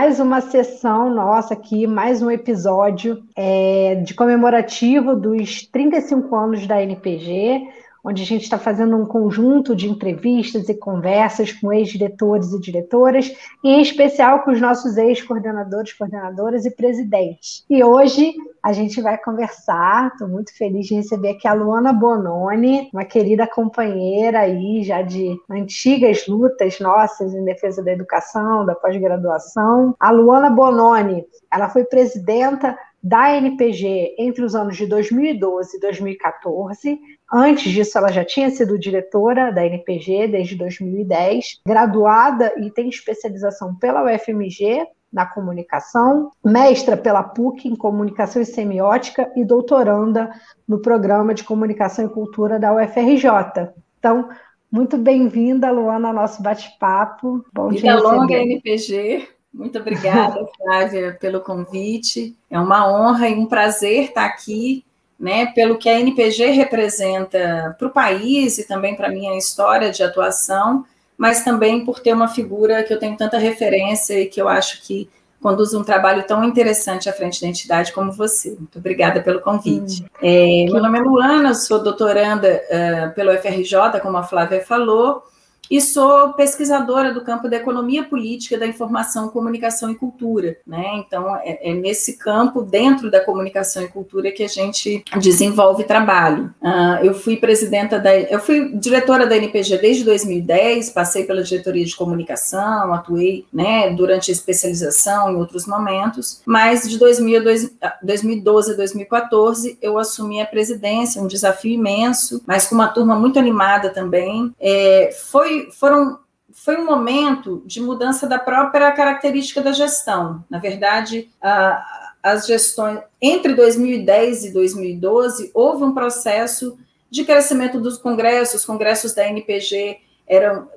mais uma sessão nossa aqui, mais um episódio é, de comemorativo dos 35 anos da NPG onde a gente está fazendo um conjunto de entrevistas e conversas com ex-diretores e diretoras, e em especial com os nossos ex-coordenadores, coordenadoras e presidentes. E hoje a gente vai conversar, estou muito feliz de receber aqui a Luana Bononi, uma querida companheira aí já de antigas lutas nossas em defesa da educação, da pós-graduação. A Luana Bononi, ela foi presidenta da NPG entre os anos de 2012 e 2014. Antes disso, ela já tinha sido diretora da NPG desde 2010, graduada e tem especialização pela UFMG na comunicação, mestra pela PUC em comunicação e semiótica e doutoranda no programa de comunicação e cultura da UFRJ. Então, muito bem-vinda, Luana, ao nosso bate-papo. Bom Vida longa, NPG. Muito obrigada, Flávia, pelo convite. É uma honra e um prazer estar aqui, né, pelo que a NPG representa para o país e também para a minha história de atuação, mas também por ter uma figura que eu tenho tanta referência e que eu acho que conduz um trabalho tão interessante à frente da entidade como você. Muito obrigada pelo convite. Hum. É, meu nome é Luana, sou doutoranda uh, pelo FRJ, como a Flávia falou, e sou pesquisadora do campo da economia política, da informação, comunicação e cultura. Né? Então, é, é nesse campo, dentro da comunicação e cultura, que a gente desenvolve trabalho. Uh, eu fui presidenta da. Eu fui diretora da NPG desde 2010, passei pela diretoria de comunicação, atuei né, durante a especialização em outros momentos, mas de 2000 a 2012 a 2014 eu assumi a presidência, um desafio imenso, mas com uma turma muito animada também. É, foi foram, foi um momento de mudança da própria característica da gestão. Na verdade, a, as gestões entre 2010 e 2012 houve um processo de crescimento dos congressos, os congressos da NPG eram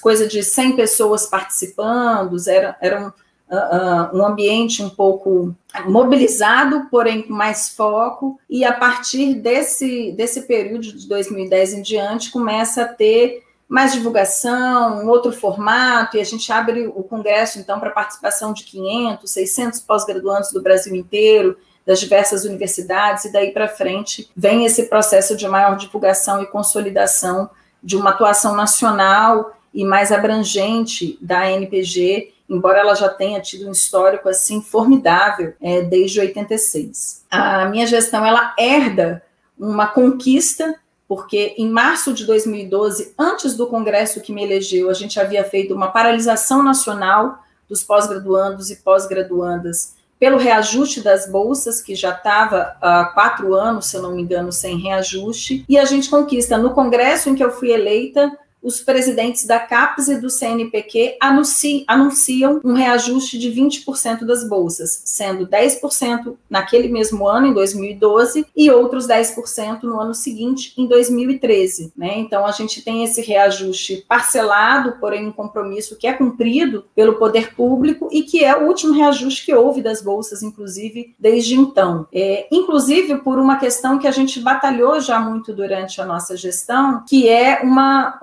coisa de 100 pessoas participando, era, era um, uh, uh, um ambiente um pouco mobilizado, porém com mais foco, e a partir desse, desse período de 2010 em diante começa a ter mais divulgação, um outro formato, e a gente abre o congresso, então, para participação de 500, 600 pós-graduandos do Brasil inteiro, das diversas universidades, e daí para frente vem esse processo de maior divulgação e consolidação de uma atuação nacional e mais abrangente da NPG, embora ela já tenha tido um histórico assim formidável é, desde 86. A minha gestão ela herda uma conquista porque em março de 2012, antes do congresso que me elegeu, a gente havia feito uma paralisação nacional dos pós-graduandos e pós-graduandas pelo reajuste das bolsas, que já estava há quatro anos, se eu não me engano, sem reajuste, e a gente conquista no congresso em que eu fui eleita os presidentes da CAPES e do CNPq anunciam, anunciam um reajuste de 20% das bolsas, sendo 10% naquele mesmo ano, em 2012, e outros 10% no ano seguinte, em 2013. Né? Então, a gente tem esse reajuste parcelado, porém um compromisso que é cumprido pelo poder público e que é o último reajuste que houve das bolsas, inclusive, desde então. É, inclusive, por uma questão que a gente batalhou já muito durante a nossa gestão, que é uma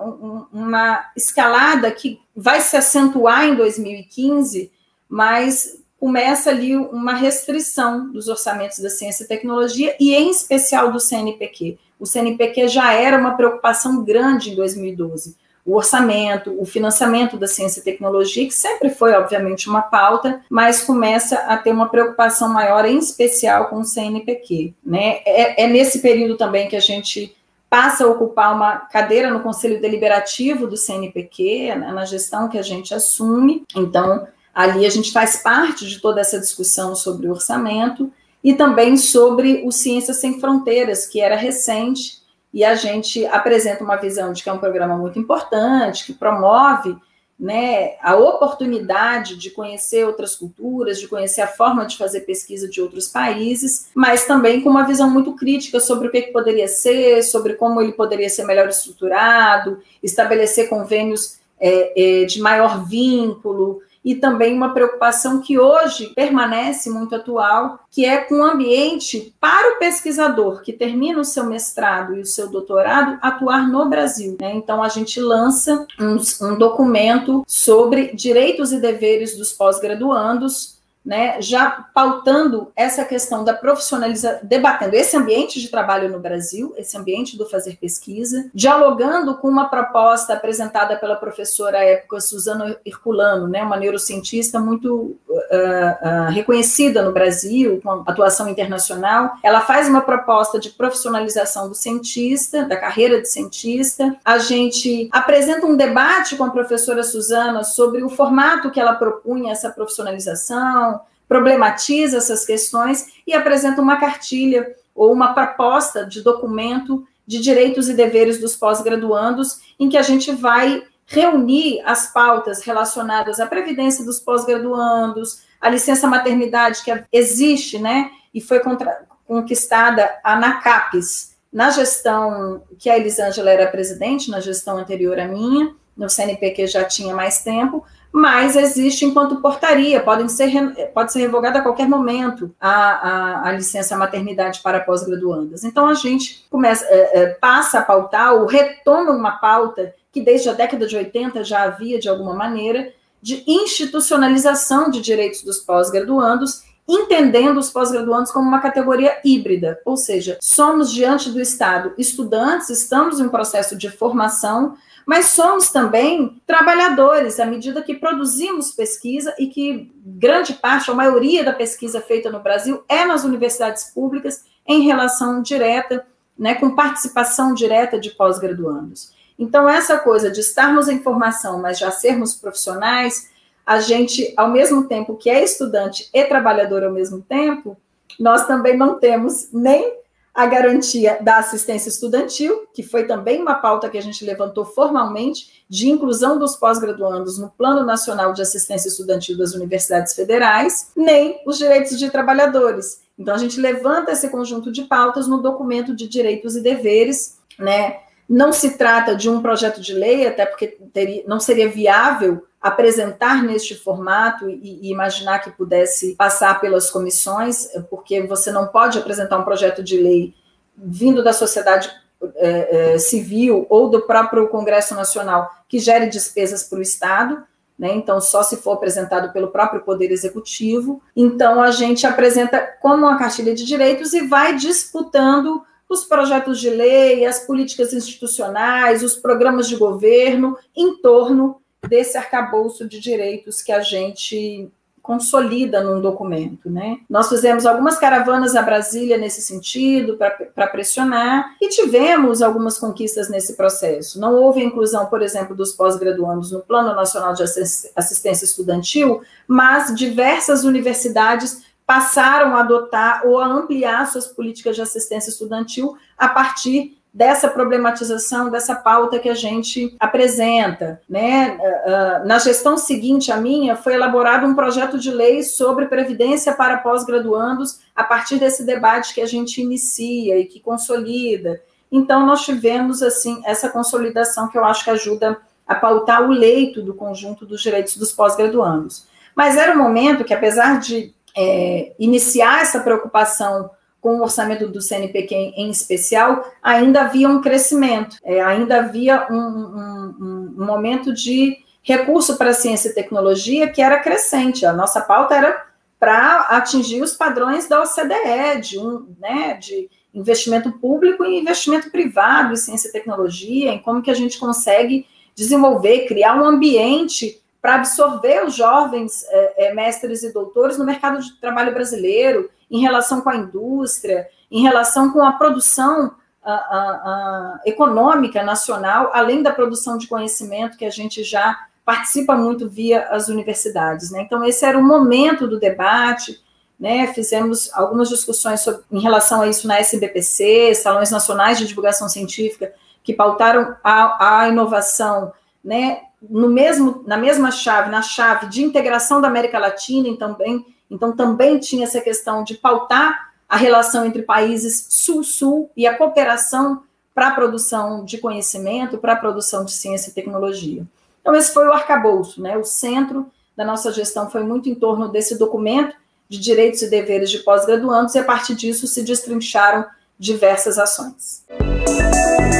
uma escalada que vai se acentuar em 2015, mas começa ali uma restrição dos orçamentos da ciência e tecnologia e em especial do CNPq. O CNPq já era uma preocupação grande em 2012. O orçamento, o financiamento da ciência e tecnologia, que sempre foi, obviamente, uma pauta, mas começa a ter uma preocupação maior, em especial com o CNPq. Né? É, é nesse período também que a gente passa a ocupar uma cadeira no Conselho Deliberativo do CNPq, né, na gestão que a gente assume. Então, ali a gente faz parte de toda essa discussão sobre o orçamento e também sobre o Ciências Sem Fronteiras, que era recente, e a gente apresenta uma visão de que é um programa muito importante, que promove né, a oportunidade de conhecer outras culturas, de conhecer a forma de fazer pesquisa de outros países, mas também com uma visão muito crítica sobre o que, que poderia ser, sobre como ele poderia ser melhor estruturado, estabelecer convênios é, é, de maior vínculo e também uma preocupação que hoje permanece muito atual, que é com o ambiente para o pesquisador que termina o seu mestrado e o seu doutorado atuar no Brasil. Né? Então, a gente lança um, um documento sobre direitos e deveres dos pós-graduandos né, já pautando essa questão da profissionalização, debatendo esse ambiente de trabalho no Brasil, esse ambiente do fazer pesquisa, dialogando com uma proposta apresentada pela professora à época Suzana Herculano, né, uma neurocientista muito uh, uh, reconhecida no Brasil, com atuação internacional. Ela faz uma proposta de profissionalização do cientista, da carreira de cientista. A gente apresenta um debate com a professora Suzana sobre o formato que ela propunha essa profissionalização, problematiza essas questões e apresenta uma cartilha ou uma proposta de documento de direitos e deveres dos pós-graduandos, em que a gente vai reunir as pautas relacionadas à previdência dos pós-graduandos, a licença maternidade que existe, né, e foi contra, conquistada a NACAPES na gestão que a Elisângela era presidente, na gestão anterior à minha, no CNPq já tinha mais tempo, mas existe enquanto portaria, podem ser, pode ser revogada a qualquer momento a, a, a licença maternidade para pós-graduandas. Então a gente começa, é, é, passa a pautar ou retoma uma pauta que desde a década de 80 já havia de alguma maneira de institucionalização de direitos dos pós-graduandos entendendo os pós-graduandos como uma categoria híbrida, ou seja, somos diante do Estado estudantes, estamos em um processo de formação, mas somos também trabalhadores, à medida que produzimos pesquisa e que grande parte, a maioria da pesquisa feita no Brasil é nas universidades públicas, em relação direta, né, com participação direta de pós-graduandos. Então, essa coisa de estarmos em formação, mas já sermos profissionais, a gente, ao mesmo tempo que é estudante e trabalhador ao mesmo tempo, nós também não temos nem a garantia da assistência estudantil, que foi também uma pauta que a gente levantou formalmente, de inclusão dos pós-graduandos no Plano Nacional de Assistência Estudantil das Universidades Federais, nem os direitos de trabalhadores. Então, a gente levanta esse conjunto de pautas no documento de direitos e deveres, né? Não se trata de um projeto de lei, até porque teria, não seria viável apresentar neste formato e, e, imaginar que pudesse passar pelas comissões, porque você não pode apresentar um projeto de lei vindo da sociedade é, é, civil ou do próprio Congresso Nacional que gere despesas para o Estado. Né? Então, só se for apresentado pelo próprio Poder Executivo. Então, a gente apresenta como uma cartilha de direitos e vai disputando os projetos de lei, as políticas institucionais, os programas de governo em torno desse arcabouço de direitos que a gente consolida num documento, né? Nós fizemos algumas caravanas a Brasília nesse sentido, para pressionar, e tivemos algumas conquistas nesse processo. Não houve inclusão, por exemplo, dos pós-graduandos no Plano Nacional de Assistência Estudantil, mas diversas universidades passaram a adotar ou a ampliar suas políticas de assistência estudantil a partir dessa problematização, dessa pauta que a gente apresenta. Né? Ah, ah, na gestão seguinte à minha, foi elaborado um projeto de lei sobre previdência para pós-graduandos a partir desse debate que a gente inicia e que consolida. Então, nós tivemos, assim, essa consolidação que eu acho que ajuda a pautar o leito do conjunto dos direitos dos pós-graduandos. Mas era um momento que, apesar de é, iniciar essa preocupação com o orçamento do CNPq em, especial, ainda havia um crescimento, é, ainda havia um, um, um, momento de recurso para ciência e tecnologia que era crescente. A nossa pauta era para atingir os padrões da OCDE, de, um, né, de investimento público e investimento privado em ciência e tecnologia, em como que a gente consegue desenvolver, criar um ambiente para absorver os jovens é, é, mestres e doutores no mercado de trabalho brasileiro, em relação com a indústria, em relação com a produção a, a, a, econômica nacional, além da produção de conhecimento que a gente já participa muito via as universidades. Né? Então, esse era o momento do debate, né? fizemos algumas discussões sobre, em relação a isso na SBPC, Salões Nacionais de Divulgação Científica, que pautaram a, a inovação né, no mesmo, na mesma chave, na chave de integração da América Latina, então também, então também tinha essa questão de pautar a relação entre países sul-sul e a cooperação para a produção de conhecimento, para a produção de ciência e tecnologia. Então, esse foi o arcabouço, né, o centro da nossa gestão foi muito em torno desse documento de direitos e deveres de pós-graduandos, e a partir disso se destrincharam diversas ações. Queria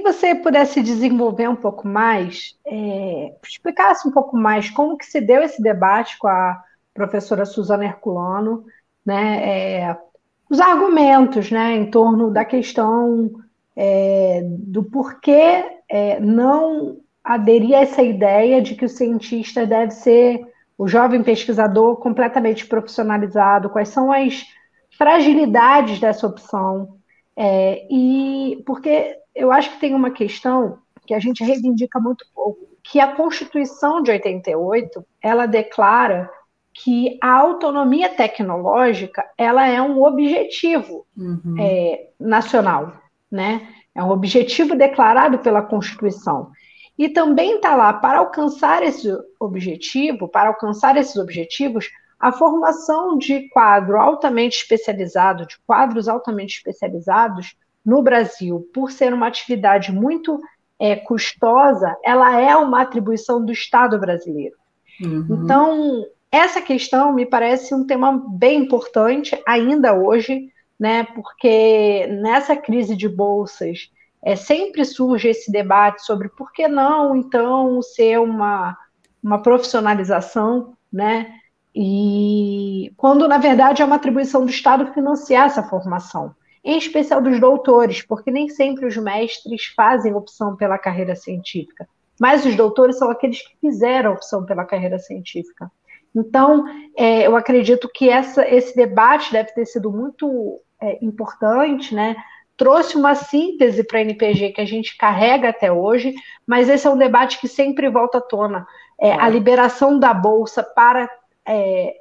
que você pudesse desenvolver um pouco mais, é, explicasse um pouco mais como que se deu esse debate com a professora Suzana Herculano, né, é, os argumentos né, em torno da questão é, do porquê é, não aderir a essa ideia de que o cientista deve ser o jovem pesquisador completamente profissionalizado, quais são as fragilidades dessa opção. É, e porque eu acho que tem uma questão que a gente reivindica muito pouco, que a Constituição de 88 ela declara que a autonomia tecnológica ela é um objetivo uhum. é, nacional, né? É um objetivo declarado pela Constituição. E também está lá para alcançar esse objetivo, para alcançar esses objetivos, a formação de quadro altamente especializado, de quadros altamente especializados no Brasil, por ser uma atividade muito é, custosa, ela é uma atribuição do Estado brasileiro. Uhum. Então, essa questão me parece um tema bem importante ainda hoje, né? Porque nessa crise de bolsas é, sempre surge esse debate sobre por que não, então, ser uma, uma profissionalização, né? E quando, na verdade, é uma atribuição do Estado financiar essa formação, em especial dos doutores, porque nem sempre os mestres fazem opção pela carreira científica, mas os doutores são aqueles que fizeram opção pela carreira científica. Então, é, eu acredito que essa, esse debate deve ter sido muito é, importante, né? trouxe uma síntese para a NPG que a gente carrega até hoje, mas esse é um debate que sempre volta à tona. É, a liberação da bolsa para é,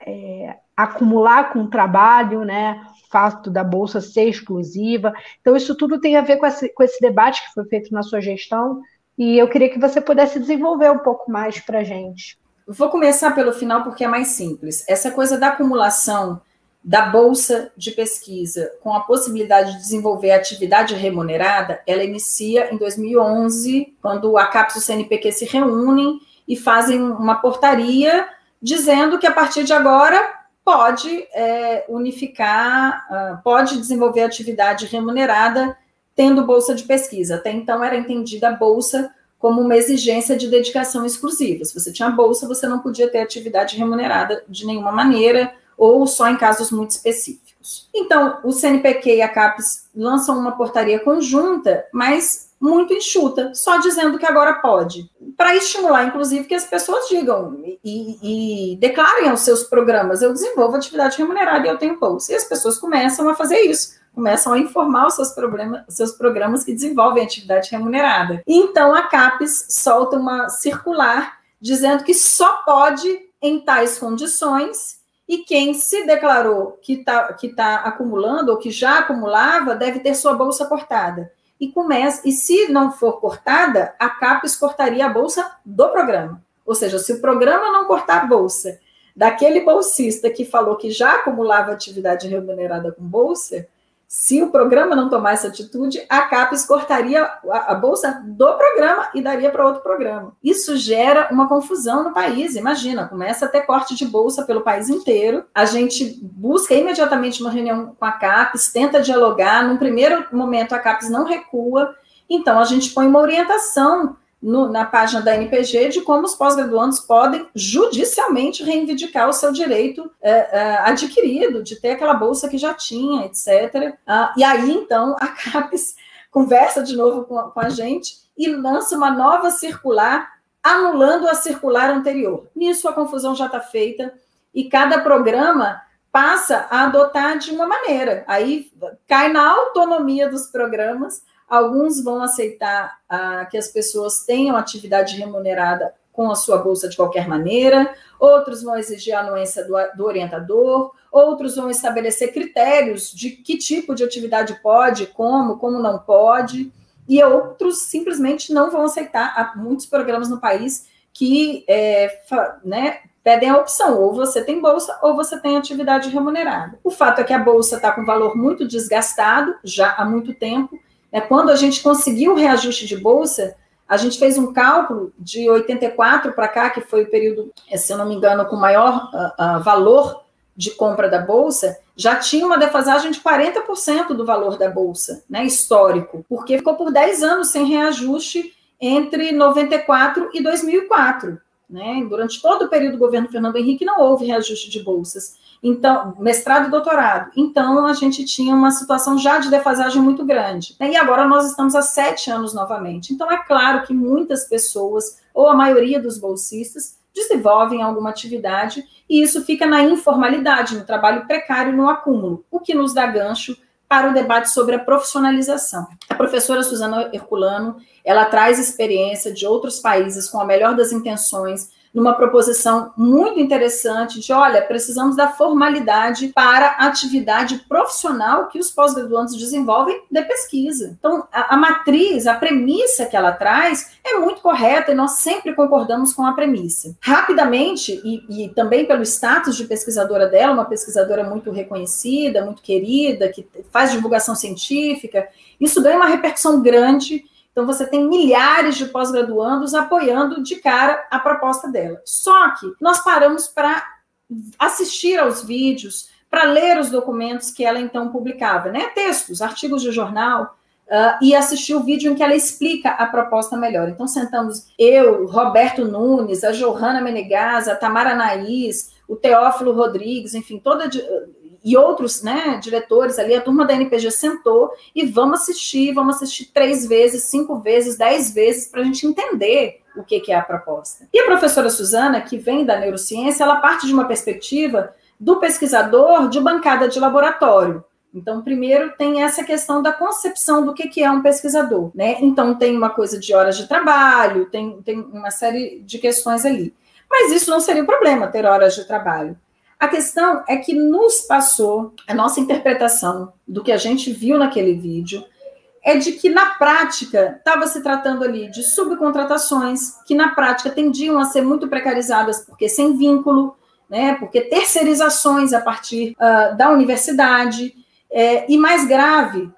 é, acumular com o trabalho, né? Fato da bolsa ser exclusiva. Então, isso tudo tem a ver com esse, com esse debate que foi feito na sua gestão, e eu queria que você pudesse desenvolver um pouco mais para a gente. Vou começar pelo final porque é mais simples. Essa coisa da acumulação da bolsa de pesquisa com a possibilidade de desenvolver atividade remunerada, ela inicia em 2011, quando a CAPES e o CNPq se reúnem e fazem uma portaria dizendo que a partir de agora pode é, unificar, uh, pode desenvolver atividade remunerada tendo bolsa de pesquisa. Até então era entendida a bolsa como uma exigência de dedicação exclusiva. Se você tinha bolsa, você não podia ter atividade remunerada de nenhuma maneira ou só em casos muito específicos. Então, o CNPq e a CAPES lançam uma portaria conjunta, mas muito enxuta, só dizendo que agora pode, para estimular, inclusive, que as pessoas digam e, e, declarem aos seus programas: eu desenvolvo atividade remunerada e eu tenho bolsa. E as pessoas começam a fazer isso, começam a informar os seus, problemas, seus programas que desenvolvem atividade remunerada. Então, a CAPES solta uma circular dizendo que só pode, em tais condições, e quem se declarou que está que tá acumulando ou que já acumulava deve ter sua bolsa cortada. E começa, e se não for cortada, a CAPES cortaria a bolsa do programa. Ou seja, se o programa não cortar a bolsa daquele bolsista que falou que já acumulava atividade remunerada com bolsa, se o programa não tomar essa atitude, a CAPES cortaria a, bolsa do programa e daria para outro programa. Isso gera uma confusão no país. Imagina, começa a ter corte de bolsa pelo país inteiro. A gente busca imediatamente uma reunião com a CAPES, tenta dialogar. Num primeiro momento, a CAPES não recua. Então, a gente põe uma orientação no, na página da NPG de como os pós-graduandos podem judicialmente reivindicar o seu direito é, é, adquirido, de ter aquela bolsa que já tinha, etc. Ah, e aí, então, a CAPES conversa de novo com com a gente e lança uma nova circular, anulando a circular anterior. Nisso, a confusão já está feita e cada programa passa a adotar de uma maneira. Aí cai na autonomia dos programas Alguns vão aceitar ah, que as pessoas tenham atividade remunerada com a sua bolsa de qualquer maneira, outros vão exigir a anuência do, do, orientador, outros vão estabelecer critérios de que tipo de atividade pode, como, como não pode, e outros simplesmente não vão aceitar. Há muitos programas no país que é, né, pedem a opção, ou você tem bolsa ou você tem atividade remunerada. O fato é que a bolsa está com valor muito desgastado já há muito tempo, é, quando a gente conseguiu o reajuste de bolsa, A gente fez um cálculo de 84 para cá, que foi o período, se eu não me engano, com maior uh, uh, valor de compra da bolsa, já tinha uma defasagem de 40% do valor da bolsa, né, histórico, porque ficou por 10 anos sem reajuste entre 94 e 2004. Né? Durante todo o período do governo Fernando Henrique não houve reajuste de bolsas. Então, mestrado e doutorado. Então, a gente tinha uma situação já de defasagem muito grande. Né? E agora nós estamos há sete anos novamente. Então, é claro que muitas pessoas, ou a maioria dos bolsistas, desenvolvem alguma atividade e isso fica na informalidade, no trabalho precário, no acúmulo, o que nos dá gancho para o debate sobre a profissionalização. A professora Suzana Herculano, ela traz experiência de outros países com a melhor das intenções, numa proposição muito interessante de, olha, precisamos da formalidade para a atividade profissional que os pós-graduandos desenvolvem de pesquisa. Então, a, a, matriz, a premissa que ela traz é muito correta e nós sempre concordamos com a premissa. Rapidamente, e, e também pelo status de pesquisadora dela, uma pesquisadora muito reconhecida, muito querida, que faz divulgação científica, isso ganha uma repercussão grande então, você tem milhares de pós-graduandos apoiando de cara a proposta dela. Só que nós paramos para assistir aos vídeos, para ler os documentos que ela então publicava, né? Textos, artigos de jornal, Uh, e assistir o vídeo em que ela explica a proposta melhor. Então, sentamos eu, Roberto Nunes, a Johanna Menegas, a Tamara Naís, o Teófilo Rodrigues, enfim, toda e outros né, diretores ali, a turma da NPG sentou e vamos assistir, vamos assistir três vezes, cinco vezes, dez vezes, para a gente entender o que, que é a proposta. E a professora Suzana, que vem da neurociência, ela parte de uma perspectiva do pesquisador de bancada de laboratório. Então, primeiro tem essa questão da concepção do que, que é um pesquisador, né? Então, tem uma coisa de horas de trabalho, tem, tem uma série de questões ali. Mas isso não seria o problema, ter horas de trabalho. A questão é que nos passou a nossa interpretação do que a gente viu naquele vídeo é de que na prática estava se tratando ali de subcontratações que na prática tendiam a ser muito precarizadas porque sem vínculo, né? Porque terceirizações a partir uh, da universidade é, e mais grave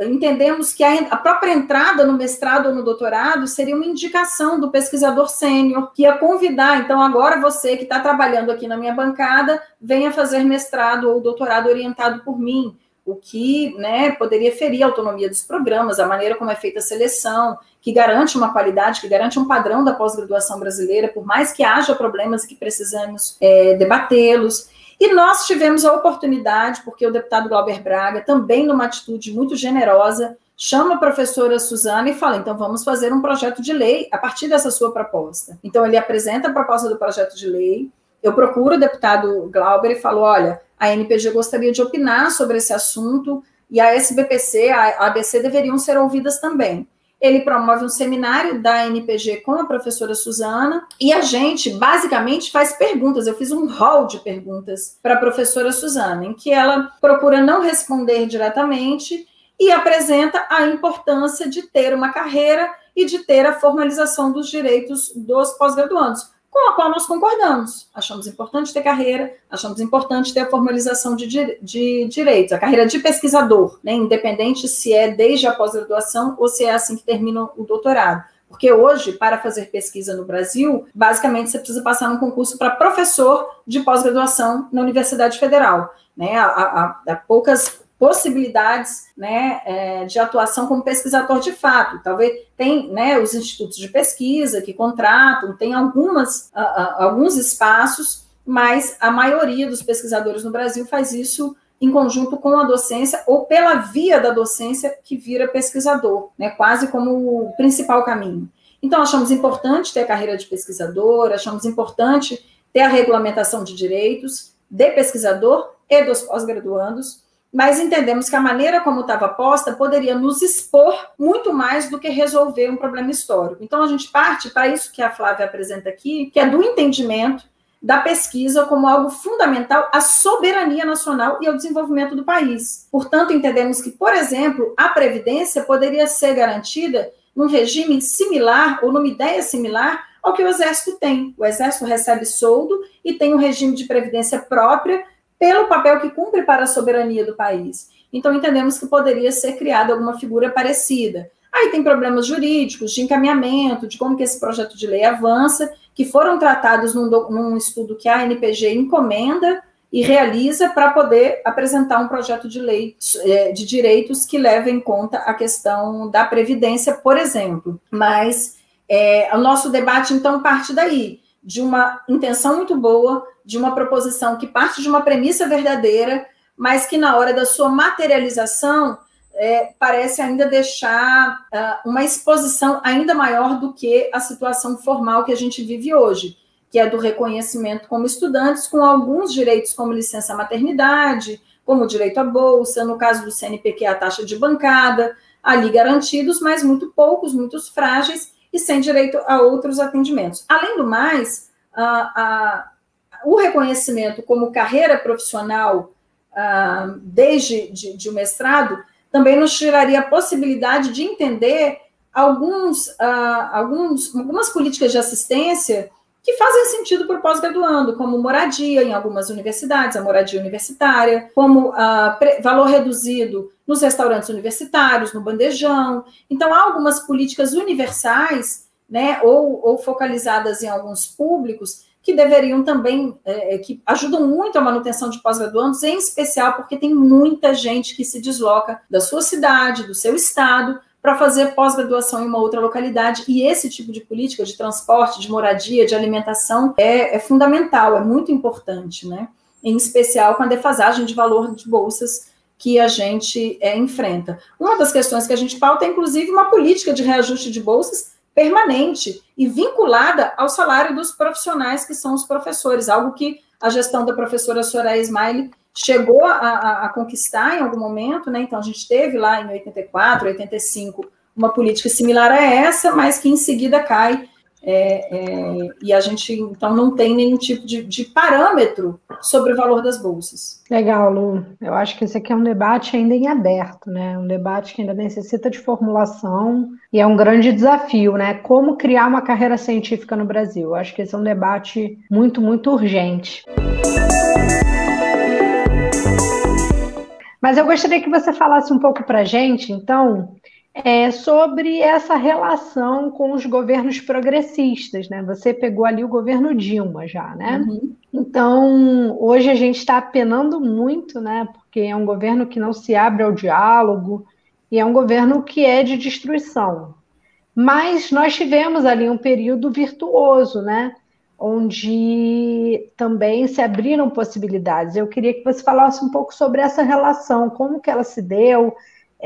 entendemos que a, própria entrada no mestrado ou no doutorado seria uma indicação do pesquisador sênior, que ia convidar, então agora você que está trabalhando aqui na minha bancada, venha fazer mestrado ou doutorado orientado por mim, o que né, poderia ferir a autonomia dos programas, a maneira como é feita a seleção, que garante uma qualidade, que garante um padrão da pós-graduação brasileira, por mais que haja problemas e que precisamos é, debatê-los. E nós tivemos a oportunidade, porque o deputado Glauber Braga, também numa atitude muito generosa, chama a professora Suzana e fala: então vamos fazer um projeto de lei a partir dessa sua proposta. Então ele apresenta a proposta do projeto de lei. Eu procuro o deputado Glauber e falo: olha, a NPG gostaria de opinar sobre esse assunto e a SBPC, a ABC deveriam ser ouvidas também ele promove um seminário da NPG com a professora Suzana e a gente basicamente faz perguntas. Eu fiz um hall de perguntas para a professora Suzana, em que ela procura não responder diretamente e apresenta a importância de ter uma carreira e de ter a formalização dos direitos dos pós-graduandos com a qual nós concordamos. Achamos importante ter carreira, achamos importante ter a formalização de, de direitos, a carreira de pesquisador, né, independente se é desde a pós-graduação ou se é assim que termina o doutorado. Porque hoje, para fazer pesquisa no Brasil, basicamente você precisa passar num concurso para professor de pós-graduação na Universidade Federal. Né? Há, há, há poucas possibilidades né, é, de atuação como pesquisador de fato. Talvez tem né, os institutos de pesquisa que contratam, tem algumas, uh, alguns espaços, mas a maioria dos pesquisadores no Brasil faz isso em conjunto com a docência ou pela via da docência que vira pesquisador, né, quase como o principal caminho. Então, achamos importante ter a carreira de pesquisador, achamos importante ter a regulamentação de direitos de pesquisador e dos pós-graduandos, mas entendemos que a maneira como estava posta poderia nos expor muito mais do que resolver um problema histórico. Então, a gente parte para isso que a Flávia apresenta aqui, que é do entendimento da pesquisa como algo fundamental à soberania nacional e ao desenvolvimento do país. Portanto, entendemos que, por exemplo, a previdência poderia ser garantida num regime similar ou numa ideia similar ao que o Exército tem. O Exército recebe soldo e tem um regime de previdência própria pelo papel que cumpre para a soberania do país. Então, entendemos que poderia ser criada alguma figura parecida. Aí tem problemas jurídicos, de encaminhamento, de como que esse projeto de lei avança, que foram tratados num, num estudo que a ANPG encomenda e realiza para poder apresentar um projeto de lei é, de direitos que leve em conta a questão da previdência, por exemplo. Mas é, o nosso debate, então, parte daí, de uma intenção muito boa, de uma proposição que parte de uma premissa verdadeira, mas que na hora da sua materialização é, parece ainda deixar uh, uma exposição ainda maior do que a situação formal que a gente vive hoje que é do reconhecimento como estudantes, com alguns direitos, como licença maternidade, como direito à bolsa, no caso do CNPq, a taxa de bancada, ali garantidos, mas muito poucos, muitos frágeis e sem direito a outros atendimentos. Além do mais, a, a, o reconhecimento como carreira profissional a, desde de, de, o mestrado também nos tiraria a possibilidade de entender alguns, alguns, algumas políticas de assistência que fazem sentido para o pós-graduando, como moradia em algumas universidades, a moradia universitária, como uh, valor reduzido nos restaurantes universitários, no bandejão. Então, há algumas políticas universais, né, ou, ou focalizadas em alguns públicos, que deveriam também, é, que ajudam muito a manutenção de pós-graduandos, em especial porque tem muita gente que se desloca da sua cidade, do seu estado, para fazer pós-graduação em uma outra localidade. E esse tipo de política de transporte, de moradia, de alimentação é, é fundamental, é muito importante, né? Em especial com a defasagem de valor de bolsas que a gente é, enfrenta. Uma das questões que a gente pauta é, inclusive, uma política de reajuste de bolsas permanente e vinculada ao salário dos profissionais que são os professores, algo que a gestão da professora Soraya Smiley chegou a, a, a, conquistar em algum momento, né? Então a gente teve lá em 84, 85 uma política similar a essa, mas que em seguida cai é, é, e a gente então não tem nenhum tipo de, de, parâmetro sobre o valor das bolsas. Legal, Lu. Eu acho que esse aqui é um debate ainda em aberto, né? Um debate que ainda necessita de formulação e é um grande desafio, né? Como criar uma carreira científica no Brasil? Eu acho que esse é um debate muito, muito urgente. Mas eu gostaria que você falasse um pouco para gente, então, é, sobre essa relação com os governos progressistas, né? Você pegou ali o governo Dilma já, né? Uhum. Então, hoje a gente está apenando muito, né? Porque é um governo que não se abre ao diálogo e é um governo que é de destruição. Mas nós tivemos ali um período virtuoso, né? onde também se abriram possibilidades. Eu queria que você falasse um pouco sobre essa relação, como que ela se deu,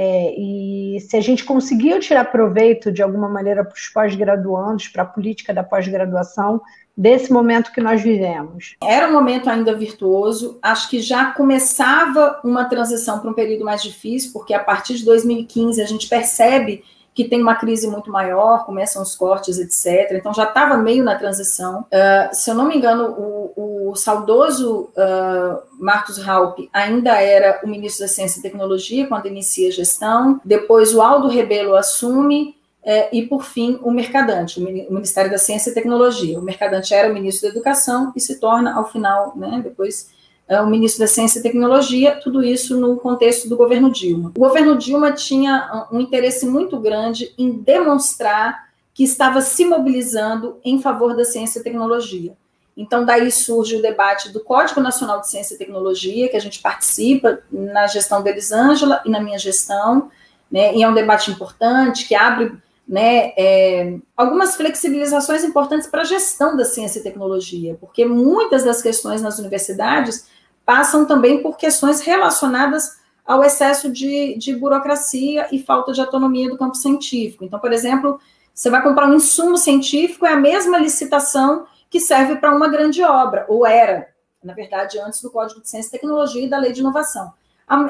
é, e se a gente conseguiu tirar proveito de alguma maneira para os pós-graduandos, para a política da pós-graduação, desse momento que nós vivemos. Era um momento ainda virtuoso, acho que já começava uma transição para um período mais difícil, porque a partir de 2015 a gente percebe que tem uma crise muito maior, começam os cortes, etc. Então já estava meio na transição. Uh, se eu não me engano, o, o saudoso uh, Marcos Raup ainda era o ministro da Ciência e Tecnologia quando inicia a gestão. Depois o Aldo Rebelo assume. É, e, por fim, o Mercadante, o Ministério da Ciência e Tecnologia. O Mercadante era o ministro da Educação e se torna, ao final, né, depois o ministro da Ciência e Tecnologia, tudo isso no contexto do governo Dilma. O governo Dilma tinha um interesse muito grande em demonstrar que estava se mobilizando em favor da ciência e tecnologia. Então, daí surge o debate do Código Nacional de Ciência e Tecnologia, que a gente participa na gestão da Elisângela e na minha gestão, né, e é um debate importante que abre né, é, algumas flexibilizações importantes para a gestão da ciência e tecnologia, porque muitas das questões nas universidades passam também por questões relacionadas ao excesso de, de burocracia e falta de autonomia do campo científico. Então, por exemplo, você vai comprar um insumo científico, é a mesma licitação que serve para uma grande obra, ou era, na verdade, antes do Código de Ciência e Tecnologia e da Lei de Inovação.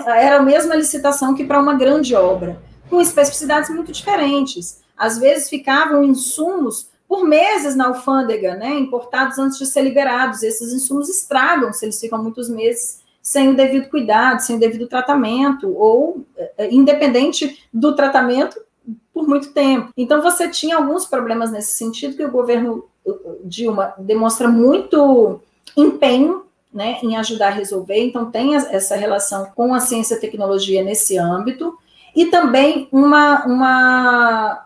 Era a mesma licitação que para uma grande obra, com especificidades muito diferentes. Às vezes ficavam insumos por meses na alfândega, né, importados antes de ser liberados. Esses insumos estragam se eles ficam muitos meses sem o devido cuidado, sem o devido tratamento, ou é, independente do tratamento por muito tempo. Então você tinha alguns problemas nesse sentido que o governo Dilma demonstra muito empenho né, em ajudar a resolver, então tem essa relação com a ciência e tecnologia nesse âmbito. e também uma, uma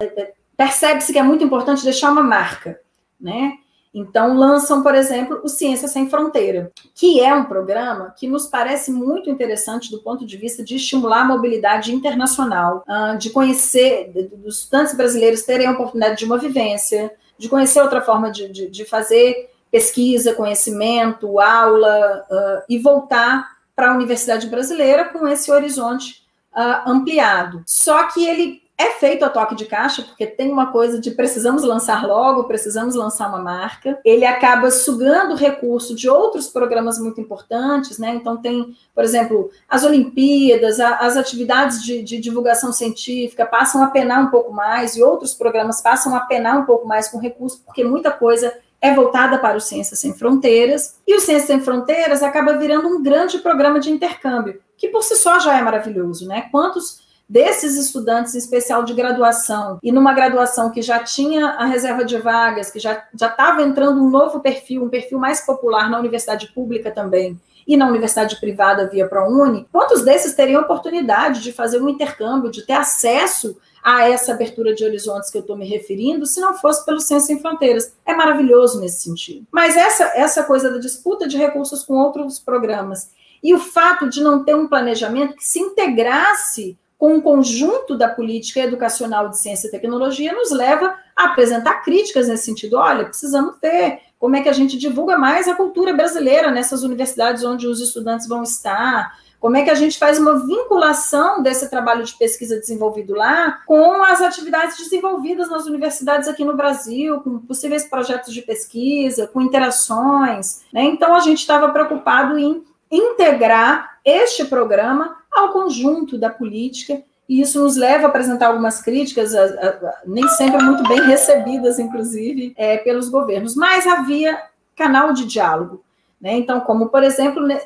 percebe-se que é muito importante deixar uma marca, né? Então, lançam, por exemplo, o Ciência Sem Fronteira, que é um programa que nos parece muito interessante do ponto de vista de estimular a mobilidade internacional, ah, de conhecer, dos estudantes brasileiros terem a oportunidade de uma vivência, de conhecer outra forma de, de, de fazer pesquisa, conhecimento, aula, uh, e voltar para a universidade brasileira com esse horizonte uh, ampliado. Só que ele é feito a toque de caixa, porque tem uma coisa de precisamos lançar logo, precisamos lançar uma marca. Ele acaba sugando recurso de outros programas muito importantes, né? Então, tem, por exemplo, as Olimpíadas, a, as atividades de, de, divulgação científica passam a penar um pouco mais, e outros programas passam a penar um pouco mais com recurso, porque muita coisa é voltada para o Ciências Sem Fronteiras, e o Ciências Sem Fronteiras acaba virando um grande programa de intercâmbio, que por si só já é maravilhoso, né? Quantos desses estudantes, em especial de graduação, e numa graduação que já tinha a reserva de vagas, que já estava entrando um novo perfil, um perfil mais popular na universidade pública também, e na universidade privada via ProUni, quantos desses teriam oportunidade de fazer um intercâmbio, de ter acesso a essa abertura de horizontes que eu estou me referindo, se não fosse pelo Ciência Sem Fronteiras. É maravilhoso nesse sentido. Mas essa, essa coisa da disputa de recursos com outros programas e o fato de não ter um planejamento que se integrasse com o conjunto da política educacional de ciência e tecnologia nos leva a apresentar críticas nesse sentido. Olha, precisamos ter como é que a gente divulga mais a cultura brasileira nessas universidades onde os estudantes vão estar, como é que a gente faz uma vinculação desse trabalho de pesquisa desenvolvido lá com as atividades desenvolvidas nas universidades aqui no Brasil, com possíveis projetos de pesquisa, com interações. Né? Então, a gente estava preocupado em integrar este programa ao conjunto da política e isso nos leva a apresentar algumas críticas, a, a, nem sempre muito bem recebidas, inclusive, é, pelos governos, mas havia canal de diálogo. Né? Então, como, por exemplo, né,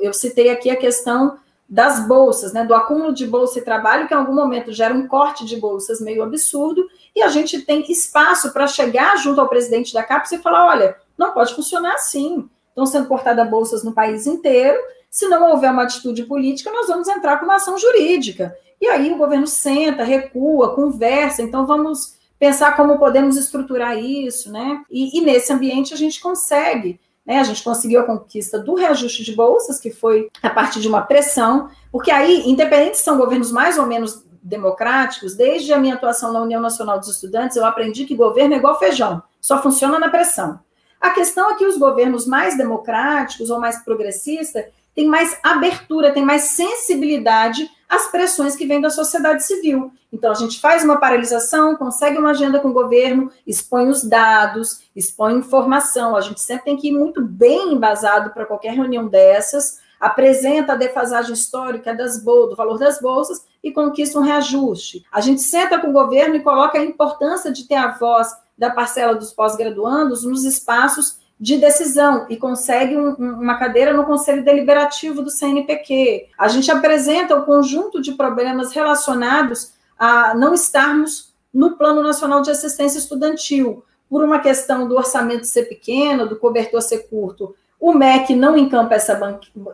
eu citei aqui a questão das bolsas, né, do acúmulo de bolsa e trabalho, que em algum momento gera um corte de bolsas meio absurdo, e a gente tem espaço para chegar junto ao presidente da CAPES e falar: olha, não pode funcionar assim. Estão sendo cortadas bolsas no país inteiro. Se não houver uma atitude política, nós vamos entrar com uma ação jurídica. E aí o governo senta, recua, conversa. Então, vamos pensar como podemos estruturar isso, né? E, e nesse ambiente a gente consegue né? A gente conseguiu a conquista do reajuste de bolsas, que foi a partir de uma pressão, porque aí, independente se são governos mais ou menos democráticos, desde a minha atuação na União Nacional dos Estudantes, eu aprendi que governo é igual feijão, só funciona na pressão. A questão é que os governos mais democráticos ou mais progressistas têm mais abertura, têm mais sensibilidade às pressões que vêm da sociedade civil. Então, a gente faz uma paralisação, consegue uma agenda com o governo, expõe os dados, expõe informação. A gente sempre tem que ir muito bem embasado para qualquer reunião dessas, apresenta a defasagem histórica das do valor das bolsas e conquista um reajuste. A gente senta com o governo e coloca a importância de ter a voz da parcela dos pós-graduandos nos espaços de decisão e consegue um, uma cadeira no Conselho Deliberativo do CNPq. A gente apresenta o um conjunto de problemas relacionados a não estarmos no Plano Nacional de Assistência Estudantil, por uma questão do orçamento ser pequeno, do cobertor ser curto. O MEC não encampa essa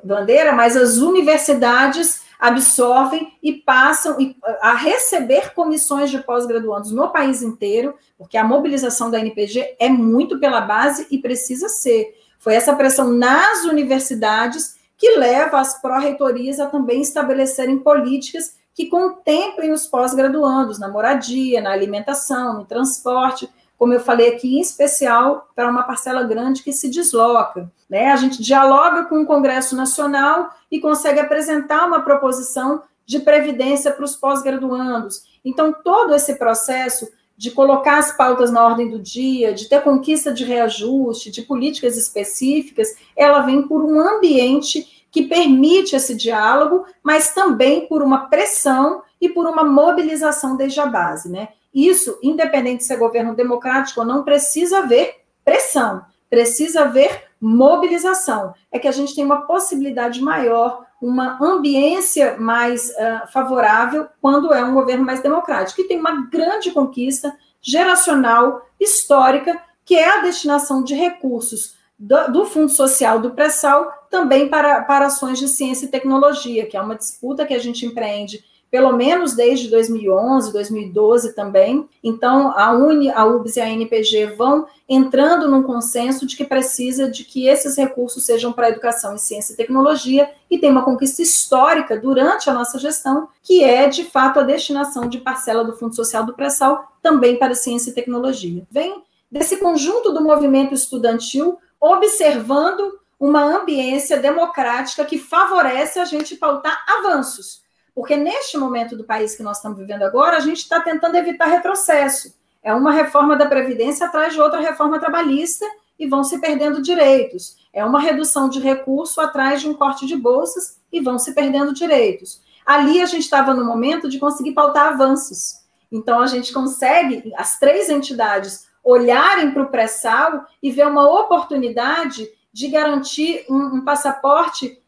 bandeira, mas as universidades absorvem e passam a receber comissões de pós-graduandos no país inteiro, porque a mobilização da NPG é muito pela base e precisa ser. Foi essa pressão nas universidades que leva as pró-reitorias a também estabelecerem políticas que contemplem os pós-graduandos na moradia, na alimentação, no transporte, como eu falei aqui, em especial para uma parcela grande que se desloca. Né? A gente dialoga com o Congresso Nacional e consegue apresentar uma proposição de previdência para os pós-graduandos. Então, todo esse processo de colocar as pautas na ordem do dia, de ter conquista de reajuste, de políticas específicas, ela vem por um ambiente que permite esse diálogo, mas também por uma pressão e por uma mobilização desde a base, né? Isso, independente de ser governo democrático ou não, precisa haver pressão, precisa haver mobilização. É que a gente tem uma possibilidade maior, uma ambiência mais uh, favorável quando é um governo mais democrático. E tem uma grande conquista geracional, histórica, que é a destinação de recursos do, do Fundo Social do Pré-Sal também para, para ações de ciência e tecnologia, que é uma disputa que a gente empreende pelo menos desde 2011, 2012 também. Então, a Uni, a UBS e a NPG vão entrando num consenso de que precisa de que esses recursos sejam para educação em ciência e tecnologia, e tem uma conquista histórica durante a nossa gestão, que é, de fato, a destinação de parcela do Fundo Social do Pré-Sal também para ciência e tecnologia. Vem desse conjunto do movimento estudantil observando uma ambiência democrática que favorece a gente pautar avanços. Porque neste momento do país que nós estamos vivendo agora, a gente está tentando evitar retrocesso. É uma reforma da Previdência atrás de outra reforma trabalhista e vão se perdendo direitos. É uma redução de recurso atrás de um corte de bolsas e vão se perdendo direitos. Ali a gente estava no momento de conseguir pautar avanços. Então a gente consegue, as três entidades, olharem para o pré-sal e ver uma oportunidade de garantir um, um passaporte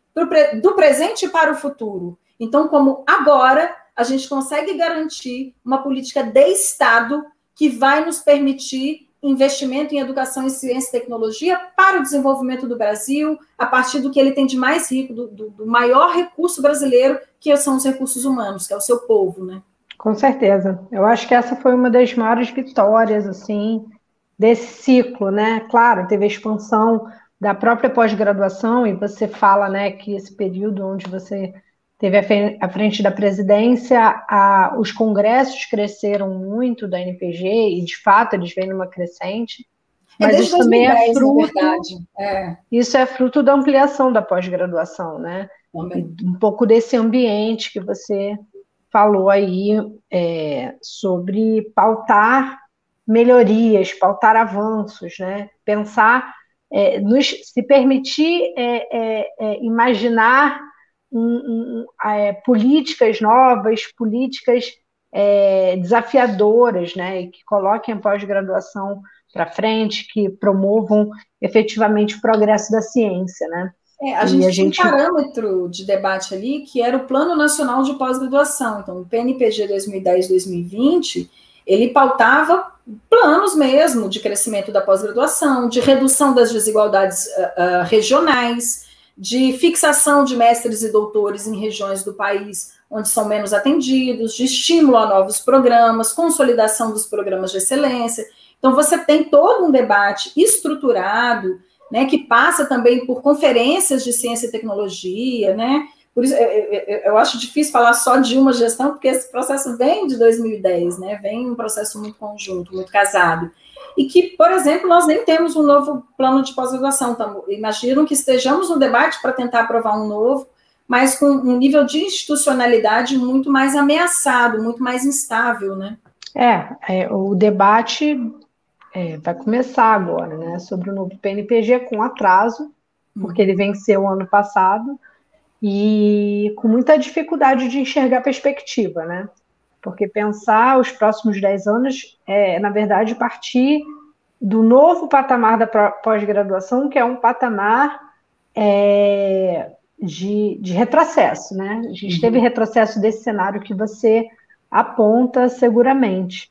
do presente para o futuro. Então, como agora a gente consegue garantir uma política de Estado que vai nos permitir investimento em educação em ciência e tecnologia para o desenvolvimento do Brasil, a partir do que ele tem de mais rico, do, do, do maior recurso brasileiro, que são os recursos humanos, que é o seu povo, né? Com certeza. Eu acho que essa foi uma das maiores vitórias, assim, desse ciclo, né? Claro, teve a expansão da própria pós-graduação, e você fala, né, que esse período onde você teve à frente da presidência, a, os congressos cresceram muito da NPG, e de fato eles vêm numa crescente. É mas é isso 2010, também é fruto. É. Isso é fruto da ampliação da pós-graduação, né? Também. Um pouco desse ambiente que você falou aí é, sobre pautar melhorias, pautar avanços, né? Pensar, é, nos, se permitir é, imaginar um, um, é, políticas novas, políticas é, desafiadoras, né, e que coloquem a pós-graduação para frente, que promovam efetivamente o progresso da ciência, né? É, a gente, a gente tem um parâmetro de debate ali que era o Plano Nacional de Pós-Graduação. Então, o PNPG 2010-2020, ele pautava planos mesmo de crescimento da pós-graduação, de redução das desigualdades uh, uh, regionais, de fixação de mestres e doutores em regiões do país onde são menos atendidos, de estímulo a novos programas, consolidação dos programas de excelência. Então, você tem todo um debate estruturado, né, que passa também por conferências de ciência e tecnologia, né? Por isso, eu, eu, eu acho difícil falar só de uma gestão, porque esse processo vem de 2010, né? Vem um processo muito conjunto, muito casado e que, por exemplo, nós nem temos um novo plano de pós-graduação. Então, imagino que estejamos no debate para tentar aprovar um novo, mas com um nível de institucionalidade muito mais ameaçado, muito mais instável, né? É, é o debate é, vai começar agora, né, sobre o novo PNPG com atraso, porque ele venceu ano passado e com muita dificuldade de enxergar perspectiva, né? Porque pensar os próximos 10 anos é, na verdade, partir do novo patamar da pós-graduação, que é um patamar é, de, de, retrocesso, né? A gente uhum. teve retrocesso desse cenário que você aponta seguramente.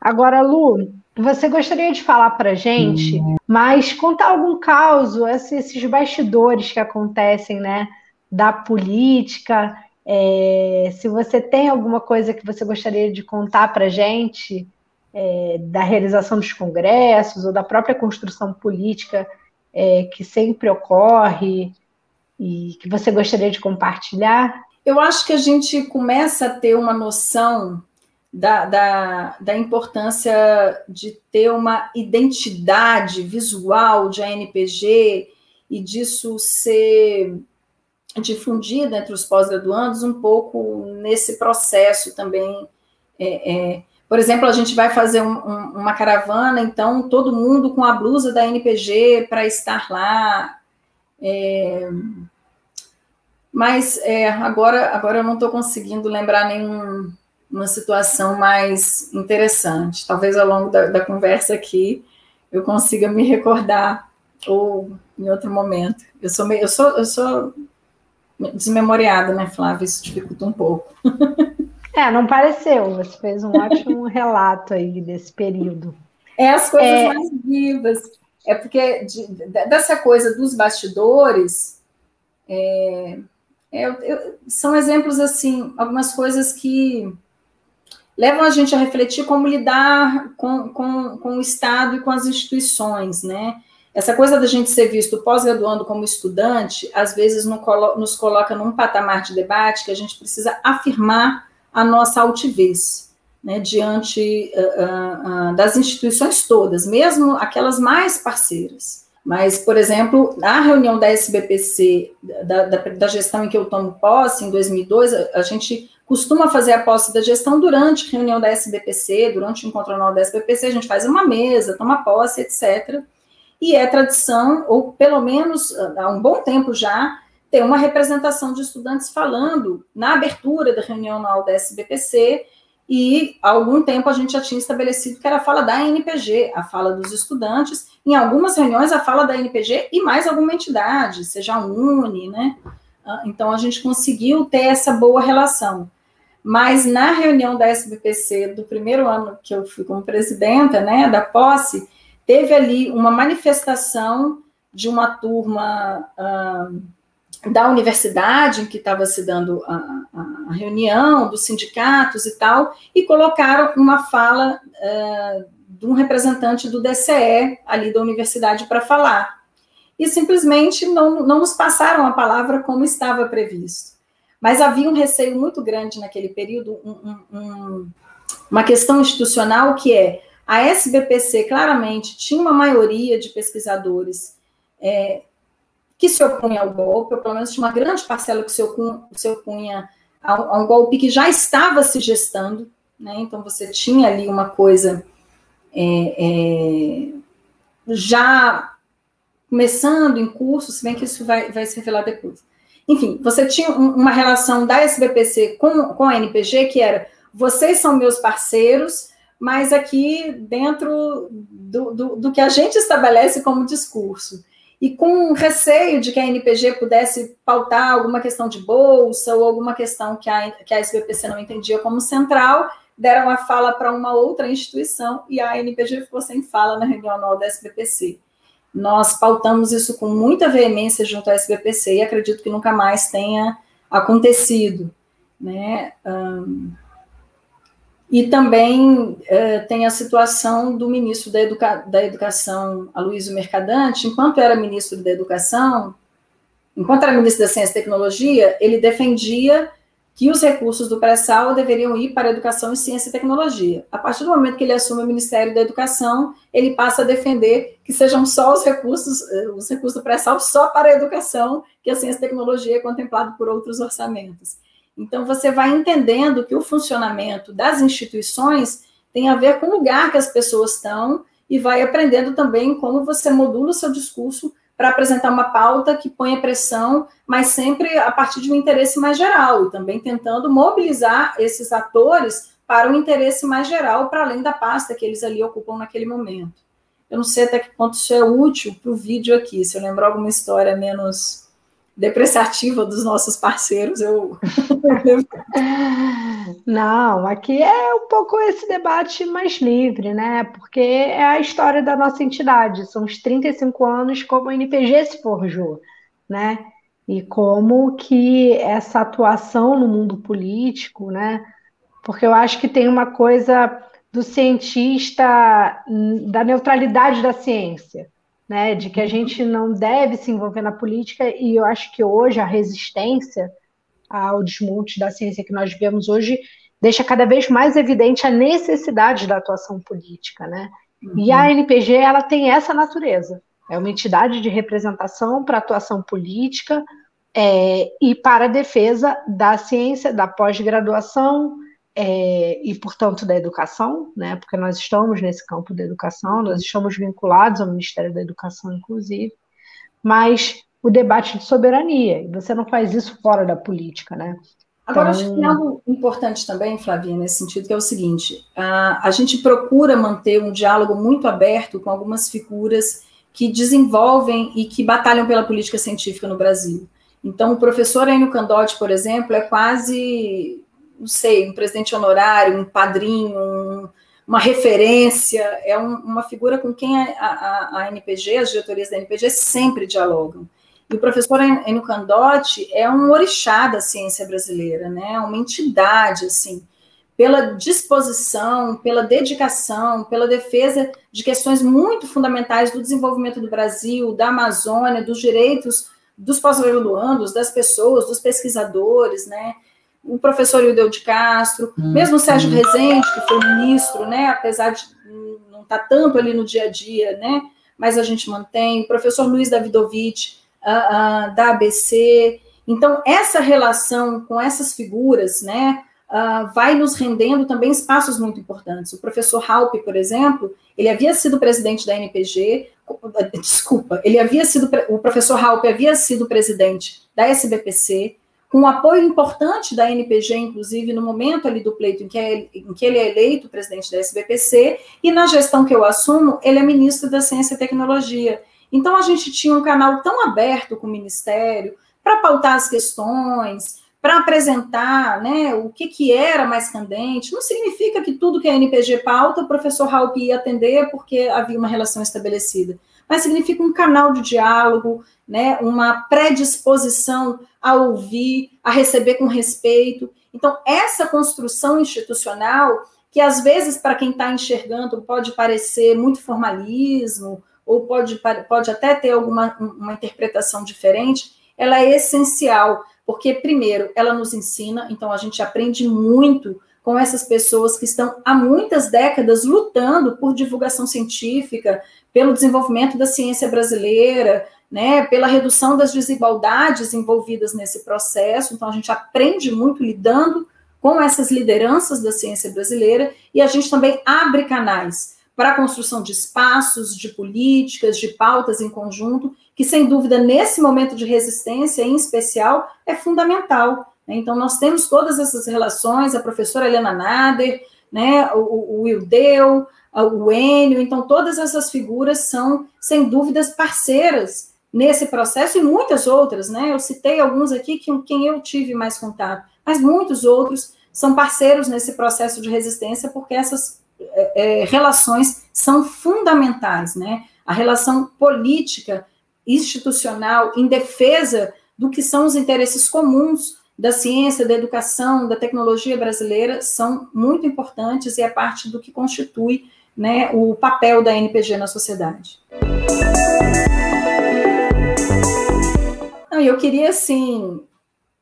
Agora, Lu, você gostaria de falar para gente, uhum. mas contar algum caos, esses bastidores que acontecem, né? Da política. É, se você tem alguma coisa que você gostaria de contar para a gente é, da realização dos congressos ou da própria construção política é, que sempre ocorre e que você gostaria de compartilhar? Eu acho que a gente começa a ter uma noção da, da, da, importância de ter uma identidade visual de ANPG e disso ser difundida entre os pós-graduandos um pouco nesse processo também. É, é, por exemplo, a gente vai fazer um, um, uma caravana, então todo mundo com a blusa da NPG para estar lá. É, mas é, agora, agora eu não estou conseguindo lembrar nenhuma situação mais interessante. Talvez ao longo da, da conversa aqui eu consiga me recordar ou em outro momento. Eu sou eu sou, eu sou desmemoriada, né, Flávia? Isso dificulta um pouco. É, não pareceu. Você fez um ótimo relato aí desse período. É as coisas é... mais vivas. É porque de, dessa coisa dos bastidores, é, É, eu, são exemplos, assim, algumas coisas que levam a gente a refletir como lidar com, com, com o Estado e com as instituições, né? Essa coisa da gente ser visto pós-graduando como estudante, às vezes nos coloca num patamar de debate que a gente precisa afirmar a nossa altivez, né, diante uh, uh, das instituições todas, mesmo aquelas mais parceiras. Mas, por exemplo, na reunião da SBPC, da, da, da gestão em que eu tomo posse, em 2002, a, a, gente costuma fazer a posse da gestão durante a reunião da SBPC, durante o encontro anual da SBPC, a gente faz uma mesa, toma posse, etc e é tradição, ou pelo menos há um bom tempo já, ter uma representação de estudantes falando na abertura da reunião anual da SBPC, e há algum tempo a gente já tinha estabelecido que era a fala da NPG, a fala dos estudantes, em algumas reuniões a fala da NPG e mais alguma entidade, seja a UNE, né? Ah, então a gente conseguiu ter essa boa relação. Mas na reunião da SBPC do primeiro ano que eu fui como presidenta, né, da posse, teve ali uma manifestação de uma turma uh, da universidade em que estava se dando a, a, reunião dos sindicatos e tal, e colocaram uma fala uh, de um representante do DCE ali da universidade para falar. E simplesmente não, não nos passaram a palavra como estava previsto. Mas havia um receio muito grande naquele período, um, um, uma questão institucional que é a SBPC claramente tinha uma maioria de pesquisadores é, que se opunha ao golpe, ou pelo menos tinha uma grande parcela que se opunha, opunha a, um golpe que já estava se gestando, né? Então você tinha ali uma coisa é, é, já começando em curso, se bem que isso vai, vai se revelar depois. Enfim, você tinha uma relação da SBPC com, com a NPG que era vocês são meus parceiros, mas aqui dentro do, do, do, que a gente estabelece como discurso. E com receio de que a NPG pudesse pautar alguma questão de bolsa ou alguma questão que a, que a SBPC não entendia como central, deram a fala para uma outra instituição e a NPG ficou sem fala na reunião anual da SBPC. Nós pautamos isso com muita veemência junto à SBPC e acredito que nunca mais tenha acontecido. Né? Um, e também uh, tem a situação do ministro da, Educa da Educação, Aloysio Mercadante, enquanto era ministro da Educação, enquanto era ministro da Ciência e Tecnologia, ele defendia que os recursos do pré-sal deveriam ir para educação em ciência e tecnologia. A partir do momento que ele assume o Ministério da Educação, ele passa a defender que sejam só os recursos, eh, os recursos do pré-sal só para a educação, que a ciência e tecnologia é contemplado por outros orçamentos. Então, você vai entendendo que o funcionamento das instituições tem a ver com o lugar que as pessoas estão e vai aprendendo também como você modula o seu discurso para apresentar uma pauta que ponha pressão, mas sempre a partir de um interesse mais geral, e também tentando mobilizar esses atores para um interesse mais geral, para além da pasta que eles ali ocupam naquele momento. Eu não sei até que ponto isso é útil para o vídeo aqui, se eu lembrar alguma história menos depreciativa dos nossos parceiros, eu. Não, aqui é um pouco esse debate mais livre, né? Porque é a história da nossa entidade. São os 35 anos como a NPG se forjou, né? E como que essa atuação no mundo político, né? Porque eu acho que tem uma coisa do cientista, da neutralidade da ciência né, de que a gente não deve se envolver na política, e eu acho que hoje a resistência ao desmonte da ciência que nós vemos hoje deixa cada vez mais evidente a necessidade da atuação política, né? Uhum. E a NPG ela tem essa natureza, é uma entidade de representação para atuação política é, e para a defesa da ciência, da pós-graduação, é, e, portanto, da educação, né, porque nós estamos nesse campo da educação, nós estamos vinculados ao Ministério da Educação, inclusive, mas o debate de soberania, e você não faz isso fora da política, né? Agora, então... acho que tem algo importante também, Flavinha, nesse sentido, que é o seguinte: a, a gente procura manter um diálogo muito aberto com algumas figuras que desenvolvem e que batalham pela política científica no Brasil. Então, o professor Enio Candotti, por exemplo, é quase não sei, um presidente honorário, um padrinho, um, uma referência, é um, uma figura com quem a, a, a, NPG, as diretorias da NPG sempre dialogam. E o professor Enio Candotti é um orixá da ciência brasileira, né? Uma entidade, assim, pela disposição, pela dedicação, pela defesa de questões muito fundamentais do desenvolvimento do Brasil, da Amazônia, dos direitos dos pós-graduandos, das pessoas, dos pesquisadores, né? O professor Ildeu de Castro, hum, mesmo o Sérgio hum. Rezende, que foi ministro, né? Apesar de não estar tá tanto ali no dia a dia, né? Mas a gente mantém. O professor Luiz Davidovich, uh, uh, da ABC. Então, essa relação com essas figuras, né? Uh, vai nos rendendo também espaços muito importantes. O professor Halpe, por exemplo, ele havia sido presidente da NPG, desculpa, ele havia sido, o professor Halpe havia sido presidente da SBPC, com apoio importante da NPG, inclusive, no momento ali do pleito em que, é, em que ele é eleito presidente da SBPC, e na gestão que eu assumo, ele é ministro da Ciência e Tecnologia. Então, a gente tinha um canal tão aberto com o Ministério para pautar as questões, para apresentar né, o que, que era mais candente. Não significa que tudo que a NPG pauta, o professor Halp ia atender porque havia uma relação estabelecida, mas significa um canal de diálogo, né, uma predisposição a ouvir, a receber com respeito. Então, essa construção institucional, que às vezes, para quem está enxergando, pode parecer muito formalismo, ou pode, pode até ter alguma uma interpretação diferente, ela é essencial porque, primeiro, ela nos ensina, então a gente aprende muito com essas pessoas que estão há muitas décadas lutando por divulgação científica, pelo desenvolvimento da ciência brasileira, né, pela redução das desigualdades envolvidas nesse processo. Então, a gente aprende muito lidando com essas lideranças da ciência brasileira e a gente também abre canais para a construção de espaços, de políticas, de pautas em conjunto que sem dúvida nesse momento de resistência em especial é fundamental. Né? Então nós temos todas essas relações, a professora Helena Nader, né, o, o Ildeu, o Enio, então todas essas figuras são sem dúvidas parceiras nesse processo e muitas outras, né? Eu citei alguns aqui que quem eu tive mais contato, mas muitos outros são parceiros nesse processo de resistência porque essas é, é relações são fundamentais, né? A relação política institucional em defesa do que são os interesses comuns da ciência, da educação, da tecnologia brasileira são muito importantes e é parte do que constitui né, o papel da NPG na sociedade. eu queria, assim,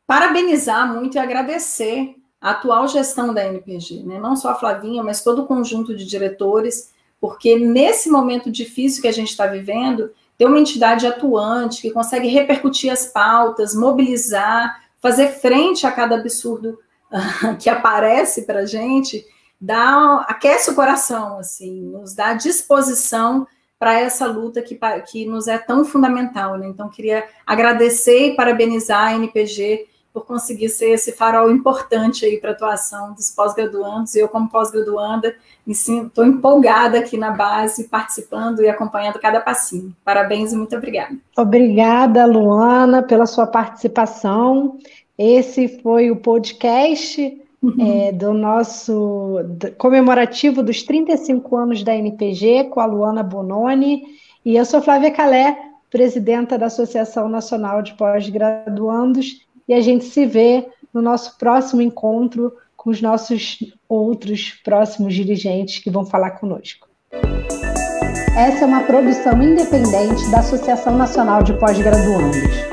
parabenizar muito e agradecer a atual gestão da NPG, né? não só a Flavinha, mas todo o conjunto de diretores, porque nesse momento difícil que a gente está vivendo, ter uma entidade atuante que consegue repercutir as pautas, mobilizar, fazer frente a cada absurdo que aparece para a gente, dá, aquece o coração, assim, nos dá disposição para essa luta que, que nos é tão fundamental. Né? Então, queria agradecer e parabenizar a NPG por conseguir ser esse farol importante aí para a atuação dos pós-graduandos. Eu, como pós-graduanda, estou empolgada aqui na base, participando e acompanhando cada passinho. Parabéns e muito obrigada. Obrigada, Luana, pela sua participação. Esse foi o podcast uhum. é, do nosso comemorativo dos 35 anos da NPG, com a Luana Bononi. E eu sou Flávia Calé, presidenta da Associação Nacional de Pós-Graduandos e a gente se vê no nosso próximo encontro com os nossos outros próximos dirigentes que vão falar conosco. Essa é uma produção independente da Associação Nacional de Pós-Graduandos.